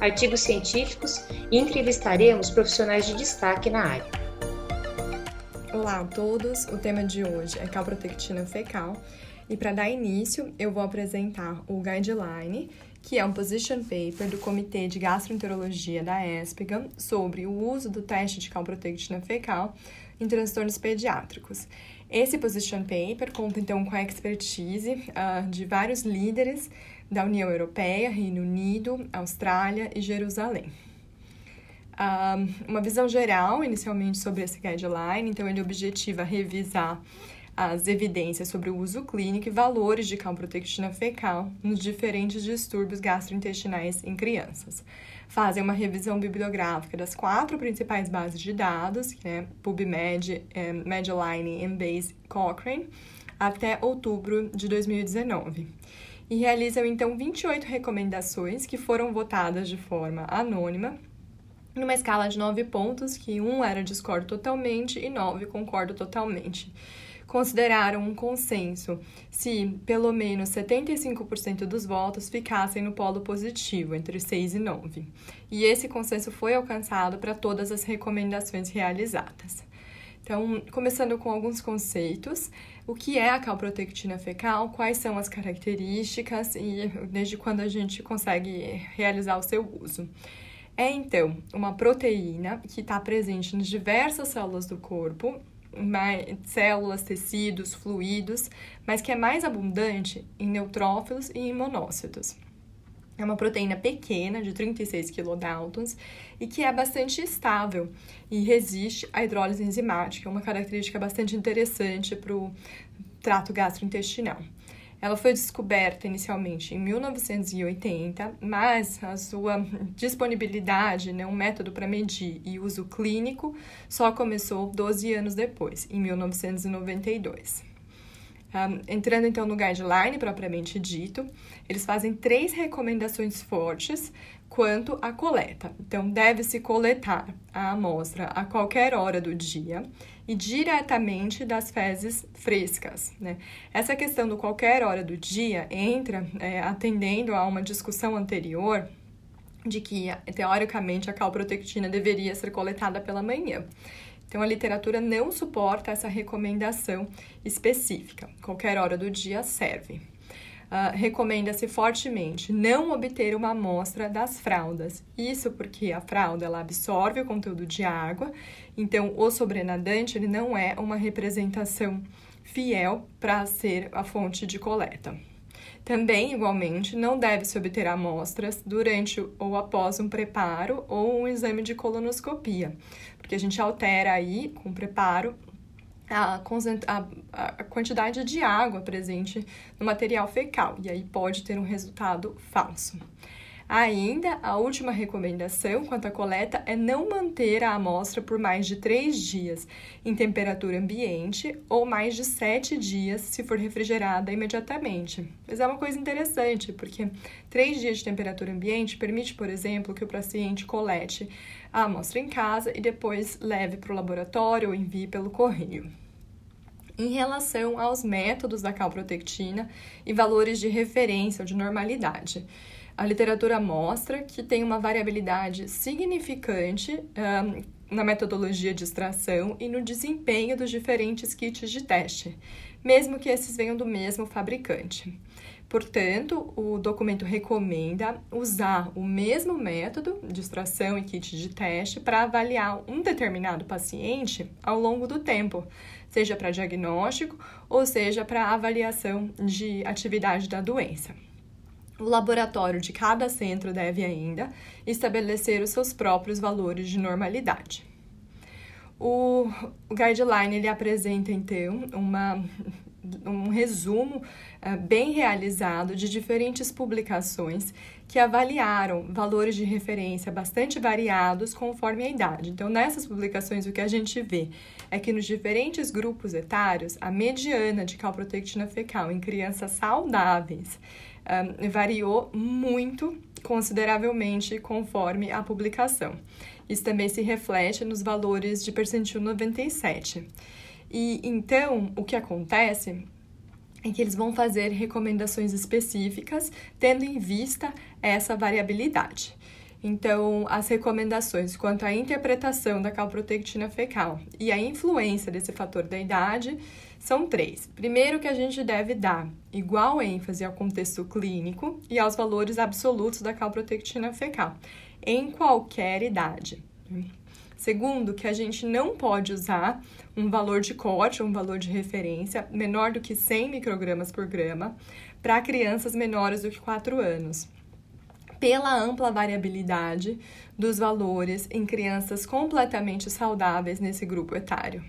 artigos científicos e entrevistaremos profissionais de destaque na área. Olá a todos, o tema de hoje é calprotectina fecal e para dar início eu vou apresentar o guideline, que é um position paper do Comitê de Gastroenterologia da ESPGA sobre o uso do teste de calprotectina fecal em transtornos pediátricos. Esse position paper conta então com a expertise uh, de vários líderes da União Europeia, Reino Unido, Austrália e Jerusalém. Uma visão geral, inicialmente, sobre esse guideline, então ele objetiva revisar as evidências sobre o uso clínico e valores de calprotectina fecal nos diferentes distúrbios gastrointestinais em crianças fazem uma revisão bibliográfica das quatro principais bases de dados, que é PubMed, é, Medline, Embase Cochrane, até outubro de 2019. E realizam então 28 recomendações que foram votadas de forma anônima, numa escala de 9 pontos, que um era discordo totalmente e 9 concordo totalmente consideraram um consenso se pelo menos 75% dos votos ficassem no polo positivo, entre 6 e 9. E esse consenso foi alcançado para todas as recomendações realizadas. Então, começando com alguns conceitos, o que é a calprotectina fecal, quais são as características e desde quando a gente consegue realizar o seu uso. É então uma proteína que está presente nas diversas células do corpo células, tecidos, fluidos, mas que é mais abundante em neutrófilos e em monócitos. É uma proteína pequena, de 36 kilodaltons, e que é bastante estável e resiste à hidrólise enzimática, uma característica bastante interessante para o trato gastrointestinal. Ela foi descoberta inicialmente em 1980, mas a sua disponibilidade, né, um método para medir e uso clínico, só começou 12 anos depois, em 1992. Um, entrando então no guideline propriamente dito, eles fazem três recomendações fortes quanto à coleta. Então, deve-se coletar a amostra a qualquer hora do dia e diretamente das fezes frescas. Né? Essa questão do qualquer hora do dia entra é, atendendo a uma discussão anterior de que, teoricamente, a calprotectina deveria ser coletada pela manhã. Então, a literatura não suporta essa recomendação específica. Qualquer hora do dia serve. Uh, recomenda-se fortemente não obter uma amostra das fraldas. Isso porque a fralda ela absorve o conteúdo de água, então o sobrenadante ele não é uma representação fiel para ser a fonte de coleta. Também, igualmente, não deve-se obter amostras durante ou após um preparo ou um exame de colonoscopia, porque a gente altera aí, com o preparo, a, a, a, quantidade de água presente no material fecal, e aí pode ter um resultado falso. Ainda, a última recomendação quanto à coleta é não manter a amostra por mais de 3 dias em temperatura ambiente ou mais de 7 dias se for refrigerada imediatamente. Mas é uma coisa interessante, porque 3 dias de temperatura ambiente permite, por exemplo, que o paciente colete a amostra em casa e depois leve para o laboratório ou envie pelo correio em relação aos métodos da calprotectina e valores de referência ou de normalidade. A literatura mostra que tem uma variabilidade significante um, na metodologia de extração e no desempenho dos diferentes kits de teste, mesmo que esses venham do mesmo fabricante. Portanto, o documento recomenda usar o mesmo método de extração e kit de teste para avaliar um determinado paciente ao longo do tempo, seja para diagnóstico ou seja para avaliação de atividade da doença. O laboratório de cada centro deve ainda estabelecer os seus próprios valores de normalidade. O, guideline ele apresenta então uma, um resumo uh, bem realizado de diferentes publicações que avaliaram valores de referência bastante variados conforme a idade. Então, nessas publicações, o que a gente vê é que nos diferentes grupos etários, a mediana de calprotectina fecal em crianças saudáveis um, variou muito consideravelmente conforme a publicação. Isso também se reflete nos valores de percentil 97. E então, o que acontece é que eles vão fazer recomendações específicas, tendo em vista essa variabilidade. Então, as recomendações quanto à interpretação da calprotectina fecal e a influência desse fator da idade são três. Primeiro, que a gente deve dar igual ênfase ao contexto clínico e aos valores absolutos da calprotectina fecal, em qualquer idade. Segundo, que a gente não pode usar um valor de corte, um valor de referência menor do que 100 microgramas por grama para crianças menores do que 4 anos, pela ampla variabilidade dos valores em crianças completamente saudáveis nesse grupo etário.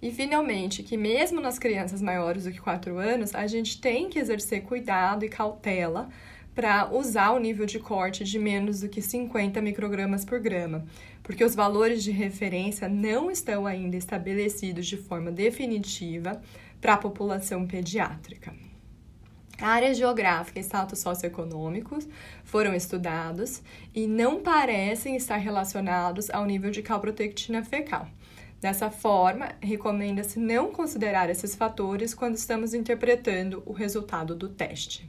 E, finalmente, que mesmo nas crianças maiores do que 4 anos, a gente tem que exercer cuidado e cautela para usar o nível de corte de menos do que 50 microgramas por grama, porque os valores de referência não estão ainda estabelecidos de forma definitiva para a população pediátrica. Áreas geográficas e status socioeconômicos foram estudados e não parecem estar relacionados ao nível de calprotectina fecal. Dessa forma, recomenda-se não considerar esses fatores quando estamos interpretando o resultado do teste.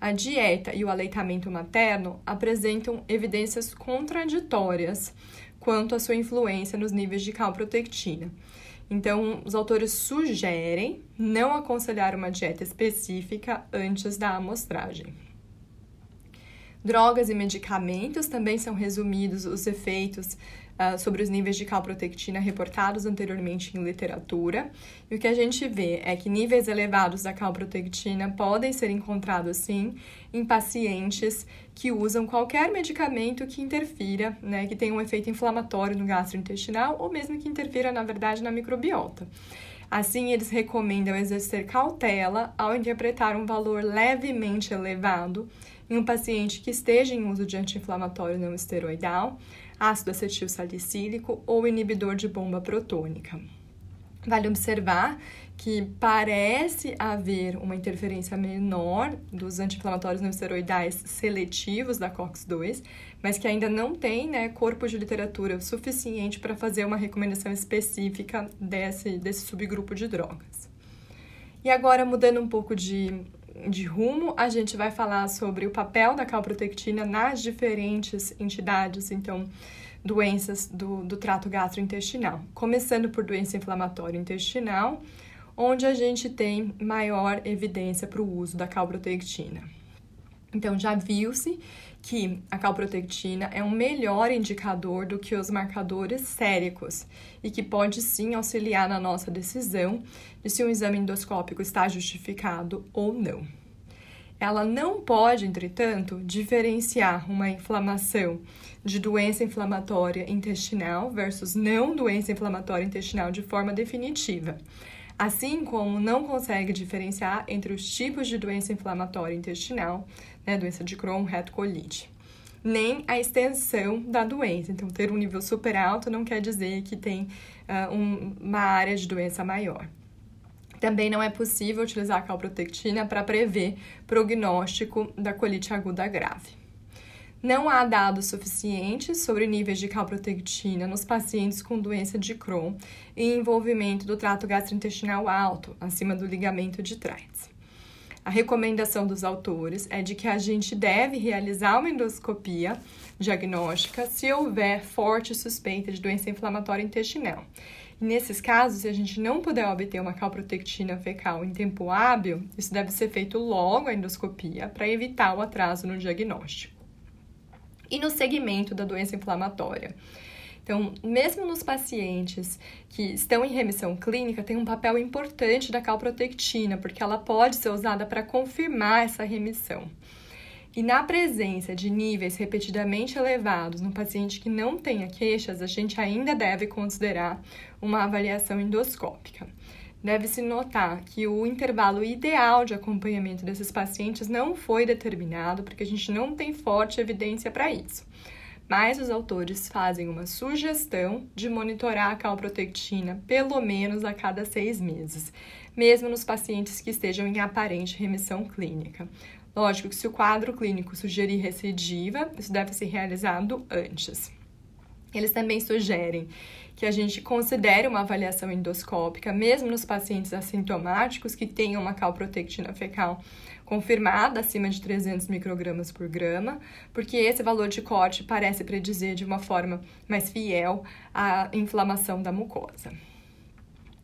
A dieta e o aleitamento materno apresentam evidências contraditórias quanto à sua influência nos níveis de calprotectina. Então, os autores sugerem não aconselhar uma dieta específica antes da amostragem. Drogas e medicamentos também são resumidos os efeitos uh, sobre os níveis de calprotectina reportados anteriormente em literatura. E o que a gente vê é que níveis elevados da calprotectina podem ser encontrados, sim, em pacientes que usam qualquer medicamento que interfira, né, que tenha um efeito inflamatório no gastrointestinal ou mesmo que interfira, na verdade, na microbiota. Assim, eles recomendam exercer cautela ao interpretar um valor levemente elevado em um paciente que esteja em uso de anti-inflamatório não esteroidal, ácido acetil salicílico ou inibidor de bomba protônica. Vale observar que parece haver uma interferência menor dos anti-inflamatórios não esteroidais seletivos da COX-2, mas que ainda não tem né, corpo de literatura suficiente para fazer uma recomendação específica desse, desse subgrupo de drogas. E agora, mudando um pouco de de rumo, a gente vai falar sobre o papel da calprotectina nas diferentes entidades, então, doenças do, do trato gastrointestinal. Começando por doença inflamatória intestinal, onde a gente tem maior evidência para o uso da calprotectina. Então, já viu-se que a calprotectina é um melhor indicador do que os marcadores séricos e que pode sim auxiliar na nossa decisão de se um exame endoscópico está justificado ou não. Ela não pode, entretanto, diferenciar uma inflamação de doença inflamatória intestinal versus não doença inflamatória intestinal de forma definitiva assim como não consegue diferenciar entre os tipos de doença inflamatória intestinal, né, doença de Crohn, retocolite, nem a extensão da doença. Então, ter um nível super alto não quer dizer que tem uh, um, uma área de doença maior. Também não é possível utilizar a calprotectina para prever prognóstico da colite aguda grave. Não há dados suficientes sobre níveis de calprotectina nos pacientes com doença de Crohn e envolvimento do trato gastrointestinal alto, acima do ligamento de Treitz. A recomendação dos autores é de que a gente deve realizar uma endoscopia diagnóstica se houver forte suspeita de doença inflamatória intestinal. Nesses casos, se a gente não puder obter uma calprotectina fecal em tempo hábil, isso deve ser feito logo a endoscopia para evitar o atraso no diagnóstico e no segmento da doença inflamatória. Então, mesmo nos pacientes que estão em remissão clínica, tem um papel importante da calprotectina, porque ela pode ser usada para confirmar essa remissão. E na presença de níveis repetidamente elevados no paciente que não tenha queixas, a gente ainda deve considerar uma avaliação endoscópica. deve-se notar que o intervalo ideal de acompanhamento desses pacientes não foi determinado, porque a gente não tem forte evidência para isso. Mas os autores fazem uma sugestão de monitorar a calprotectina pelo menos a cada seis meses, mesmo nos pacientes que estejam em aparente remissão clínica. Lógico que se o quadro clínico sugerir recidiva, isso deve ser realizado antes. Eles também sugerem que a gente considere uma avaliação endoscópica, mesmo nos pacientes assintomáticos que tenham uma calprotectina fecal confirmada acima de 300 microgramas por grama, porque esse valor de corte parece predizer de uma forma mais fiel a inflamação da mucosa.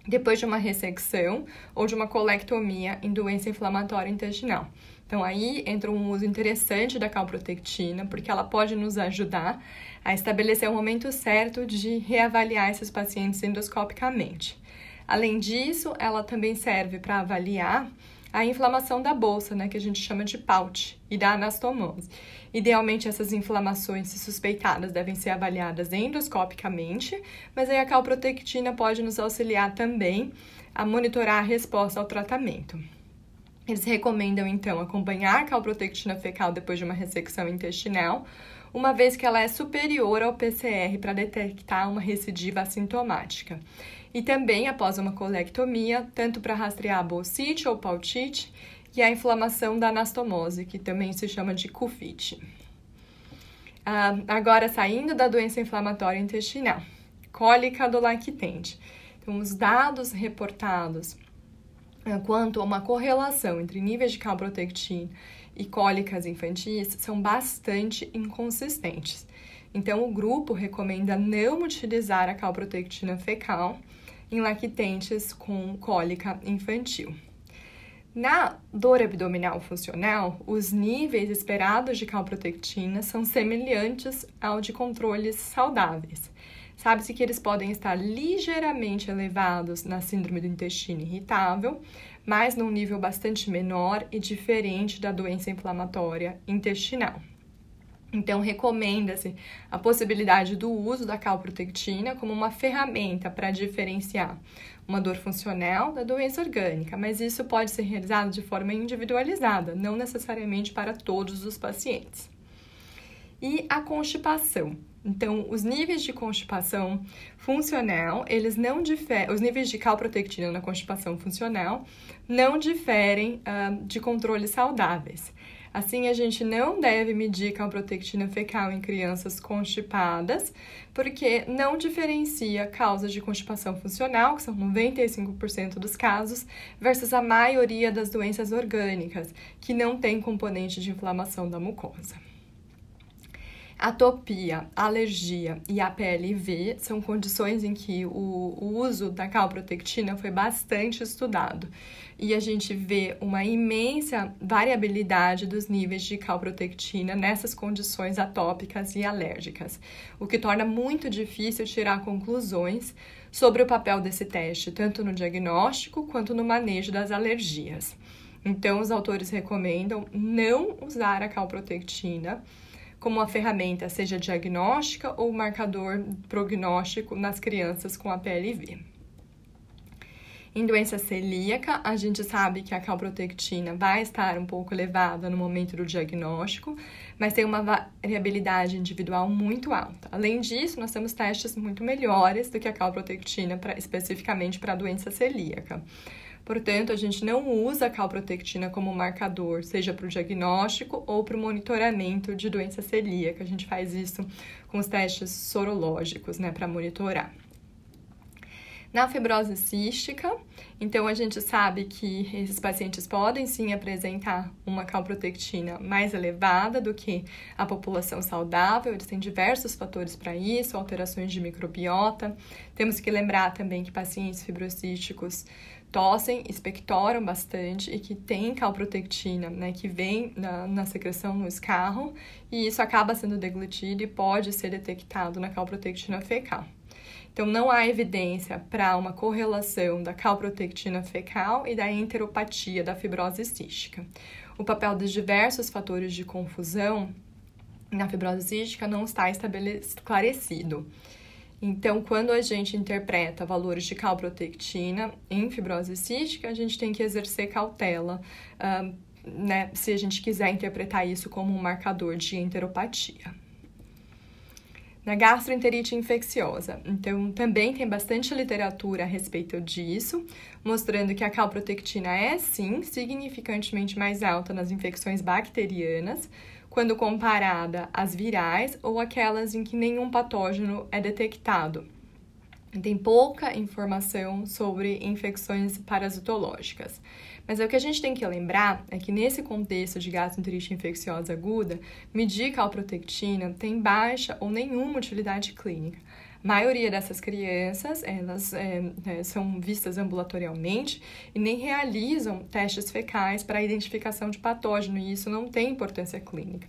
Depois de uma ressecção ou de uma colectomia em doença inflamatória intestinal. Então, aí entra um uso interessante da calprotectina, porque ela pode nos ajudar a estabelecer o momento certo de reavaliar esses pacientes endoscopicamente. Além disso, ela também serve para avaliar a inflamação da bolsa, né, que a gente chama de PAUT, e da anastomose. Idealmente, essas inflamações suspeitadas devem ser avaliadas endoscopicamente, mas aí a calprotectina pode nos auxiliar também a monitorar a resposta ao tratamento. Eles recomendam, então, acompanhar a calprotectina fecal depois de uma ressecção intestinal, uma vez que ela é superior ao PCR para detectar uma recidiva assintomática. E também após uma colectomia, tanto para rastrear a bolsite ou pautite e a inflamação da anastomose, que também se chama de CUFIT. Ah, agora, saindo da doença inflamatória intestinal, cólica do lactente. Então, os dados reportados quanto a uma correlação entre níveis de calprotectina e cólicas infantis são bastante inconsistentes. Então, o grupo recomenda não utilizar a calprotectina fecal em lactentes com cólica infantil. Na dor abdominal funcional, os níveis esperados de calprotectina são semelhantes ao de controles saudáveis. Sabe-se que eles podem estar ligeiramente elevados na síndrome do intestino irritável, mas num nível bastante menor e diferente da doença inflamatória intestinal. Então, recomenda-se a possibilidade do uso da calprotectina como uma ferramenta para diferenciar uma dor funcional da doença orgânica, mas isso pode ser realizado de forma individualizada, não necessariamente para todos os pacientes. E a constipação. Então, os níveis de constipação funcional, eles não diferem, os níveis de calprotectina na constipação funcional não diferem uh, de controles saudáveis. Assim, a gente não deve medir calprotectina fecal em crianças constipadas, porque não diferencia causas de constipação funcional, que são 95% dos casos, versus a maioria das doenças orgânicas, que não tem componente de inflamação da mucosa. Atopia, alergia e APLV são condições em que o, o, uso da calprotectina foi bastante estudado e a gente vê uma imensa variabilidade dos níveis de calprotectina nessas condições atópicas e alérgicas, o que torna muito difícil tirar conclusões sobre o papel desse teste, tanto no diagnóstico quanto no manejo das alergias. Então, os autores recomendam não usar a calprotectina como uma ferramenta, seja diagnóstica ou marcador prognóstico nas crianças com a PLV. Em doença celíaca, a gente sabe que a calprotectina vai estar um pouco elevada no momento do diagnóstico, mas tem uma variabilidade individual muito alta. Além disso, nós temos testes muito melhores do que a calprotectina pra, especificamente para a doença celíaca. Portanto, a gente não usa a calprotectina como marcador, seja para o diagnóstico ou para o monitoramento de doença celíaca. A gente faz isso com os testes sorológicos, né, para monitorar. Na fibrose cística, então a gente sabe que esses pacientes podem sim apresentar uma calprotectina mais elevada do que a população saudável, eles têm diversos fatores para isso, alterações de microbiota. Temos que lembrar também que pacientes fibrocísticos tossem, expectoram bastante e que tem calprotectina, né, que vem na, na secreção no escarro, e isso acaba sendo deglutido e pode ser detectado na calprotectina fecal. Então, não há evidência para uma correlação da calprotectina fecal e da enteropatia da fibrose cística. O papel dos diversos fatores de confusão na fibrose cística não está esclarecido. Então, quando a gente interpreta valores de calprotectina em fibrose cística, a gente tem que exercer cautela, uh, né, se a gente quiser interpretar isso como um marcador de enteropatia na gastroenterite infecciosa. Então, também tem bastante literatura a respeito disso, mostrando que a calprotectina é sim significantemente mais alta nas infecções bacterianas, quando comparada às virais ou aquelas em que nenhum patógeno é detectado. Tem pouca informação sobre infecções parasitológicas. Mas é o que a gente tem que lembrar é que nesse contexto de gastroenterite infecciosa aguda, medir calprotectina tem baixa ou nenhuma utilidade clínica. Maioria dessas crianças, elas é, é, são vistas ambulatorialmente e nem realizam testes fecais para identificação de patógeno, e isso não tem importância clínica.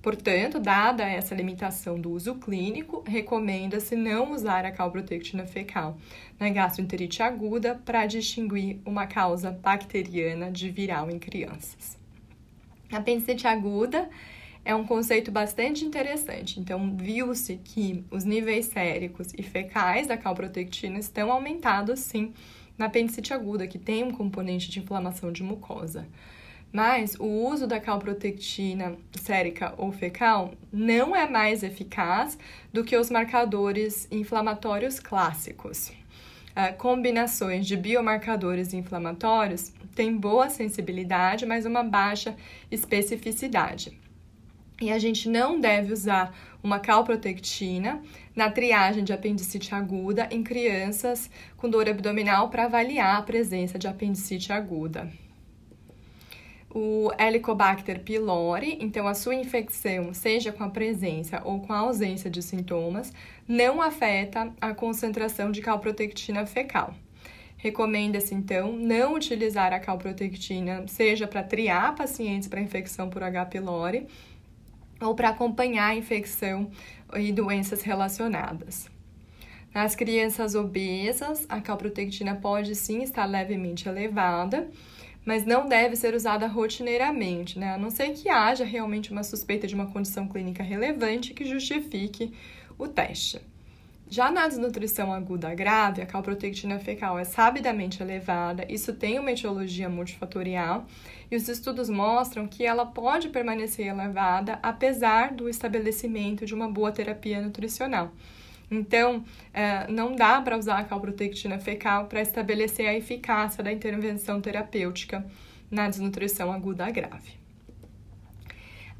Portanto, dada essa limitação do uso clínico, recomenda-se não usar a calprotectina fecal na gastroenterite aguda para distinguir uma causa bacteriana de viral em crianças. A apendicite aguda é um conceito bastante interessante. Então, viu-se que os níveis séricos e fecais da calprotectina estão aumentados, sim, na apendicite aguda, que tem um componente de inflamação de mucosa. Mas o uso da calprotectina sérica ou fecal não é mais eficaz do que os marcadores inflamatórios clássicos. Uh, combinações de biomarcadores inflamatórios têm boa sensibilidade, mas uma baixa especificidade. E a gente não deve usar uma calprotectina na triagem de apendicite aguda em crianças com dor abdominal para avaliar a presença de apendicite aguda o Helicobacter pylori, então a sua infecção, seja com a presença ou com a ausência de sintomas, não afeta a concentração de calprotectina fecal. Recomenda-se, então, não utilizar a calprotectina, seja para triar pacientes para infecção por H. pylori ou para acompanhar a infecção e doenças relacionadas. Nas crianças obesas, a calprotectina pode sim estar levemente elevada, mas não deve ser usada rotineiramente, né? A não ser que haja realmente uma suspeita de uma condição clínica relevante que justifique o teste. Já na desnutrição aguda grave, a calprotectina fecal é sabidamente elevada, isso tem uma etiologia multifatorial, e os estudos mostram que ela pode permanecer elevada apesar do estabelecimento de uma boa terapia nutricional. Então, é, não dá para usar a calprotectina fecal para estabelecer a eficácia da intervenção terapêutica na desnutrição aguda grave.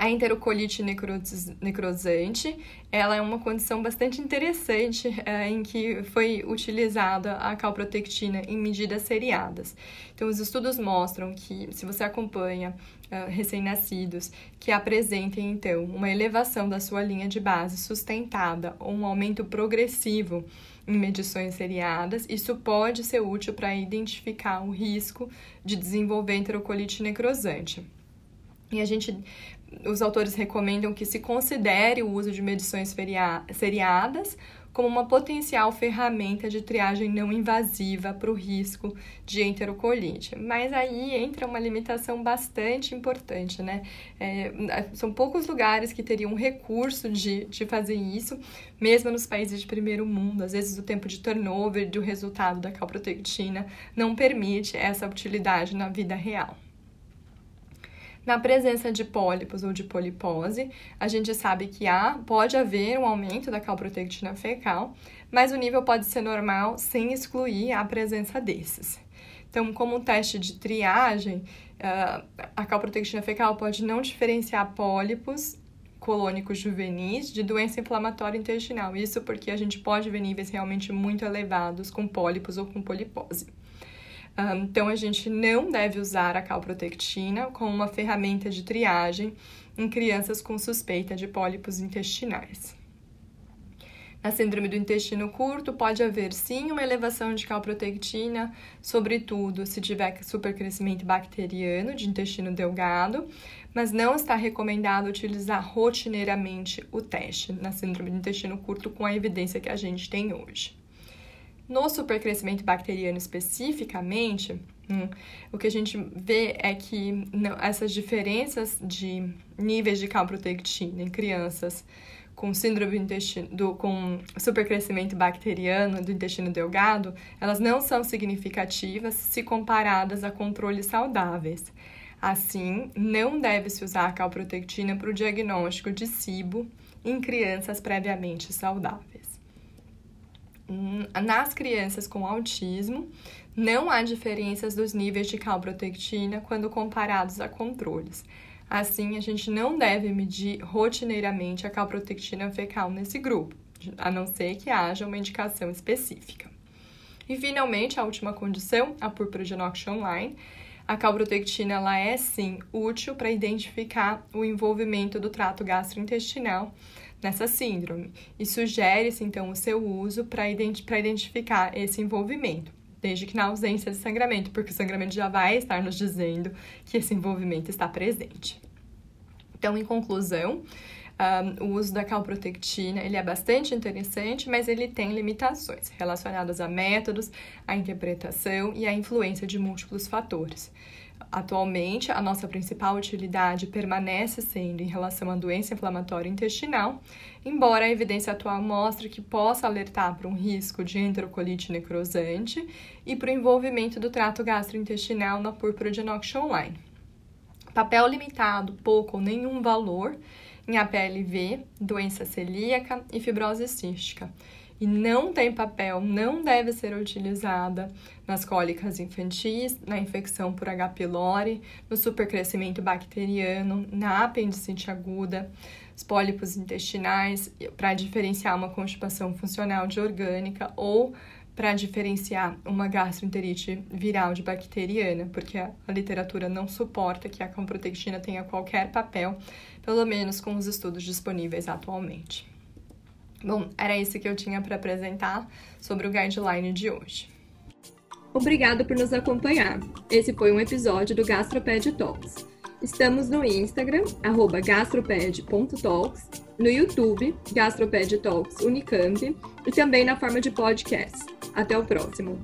A enterocolite necrosante, ela é uma condição bastante interessante é, em que foi utilizada a calprotectina em medidas seriadas. Então, os estudos mostram que se você acompanha uh, recém-nascidos que apresentem, então, uma elevação da sua linha de base sustentada ou um aumento progressivo em medições seriadas, isso pode ser útil para identificar o risco de desenvolver enterocolite necrosante. E a gente os autores recomendam que se considere o uso de medições seriadas como uma potencial ferramenta de triagem não invasiva para o risco de enterocolite. Mas aí entra uma limitação bastante importante, né? É, são poucos lugares que teriam recurso de, de fazer isso, mesmo nos países de primeiro mundo. Às vezes o tempo de turnover do resultado da calprotectina não permite essa utilidade na vida real. Na presença de pólipos ou de polipose, a gente sabe que há, pode haver um aumento da calprotectina fecal, mas o nível pode ser normal sem excluir a presença desses. Então, como um teste de triagem, ah, a calprotectina fecal pode não diferenciar pólipos colônicos juvenis de doença inflamatória intestinal. Isso porque a gente pode ver níveis realmente muito elevados com pólipos ou com polipose. Então, a gente não deve usar a calprotectina como uma ferramenta de triagem em crianças com suspeita de pólipos intestinais. Na síndrome do intestino curto, pode haver sim uma elevação de calprotectina, sobretudo se tiver supercrescimento bacteriano de intestino delgado, mas não está recomendado utilizar rotineiramente o teste na síndrome do intestino curto com a evidência que a gente tem hoje. No supercrescimento bacteriano especificamente, hum, o que a gente vê é que não, essas diferenças de níveis de calprotectina em crianças com síndrome do intestino, do, com supercrescimento bacteriano do intestino delgado, elas não são significativas se comparadas a controles saudáveis. Assim, não deve-se usar calprotectina para o diagnóstico de SIBO em crianças previamente saudáveis. Hum, nas crianças com autismo, não há diferenças dos níveis de calprotectina quando comparados a controles. Assim, a gente não deve medir rotineiramente a calprotectina fecal nesse grupo, a não ser que haja uma indicação específica. E, finalmente, a última condição, a purpurogenox online. A calprotectina ela é, sim, útil para identificar o envolvimento do trato gastrointestinal nessa síndrome e sugere-se, então, o seu uso para identi identificar esse envolvimento desde que na ausência de sangramento, porque o sangramento já vai estar nos dizendo que esse envolvimento está presente. Então, em conclusão, um, o uso da calprotectina ele é bastante interessante, mas ele tem limitações relacionadas a métodos, a interpretação e a influência de múltiplos fatores. Atualmente, a nossa principal utilidade permanece sendo em relação à doença inflamatória intestinal, embora a evidência atual mostre que possa alertar para um risco de enterocolite necrosante e para o envolvimento do trato gastrointestinal na púrpura de Knox online. Papel limitado, pouco ou nenhum valor em APLV, doença celíaca e fibrose cística e não tem papel, não deve ser utilizada nas cólicas infantis, na infecção por H. pylori, no supercrescimento bacteriano, na apendicite aguda, os pólipos intestinais, para diferenciar uma constipação funcional de orgânica ou para diferenciar uma gastroenterite viral de bacteriana, porque a, literatura não suporta que a camprotectina tenha qualquer papel, pelo menos com os estudos disponíveis atualmente. Bom, era isso que eu tinha para apresentar sobre o guideline de hoje. Obrigado por nos acompanhar. Esse foi um episódio do Gastroped Talks. Estamos no Instagram, gastroped.talks, no YouTube, Gastroped Talks Unicamp, e também na forma de podcast. Até o próximo!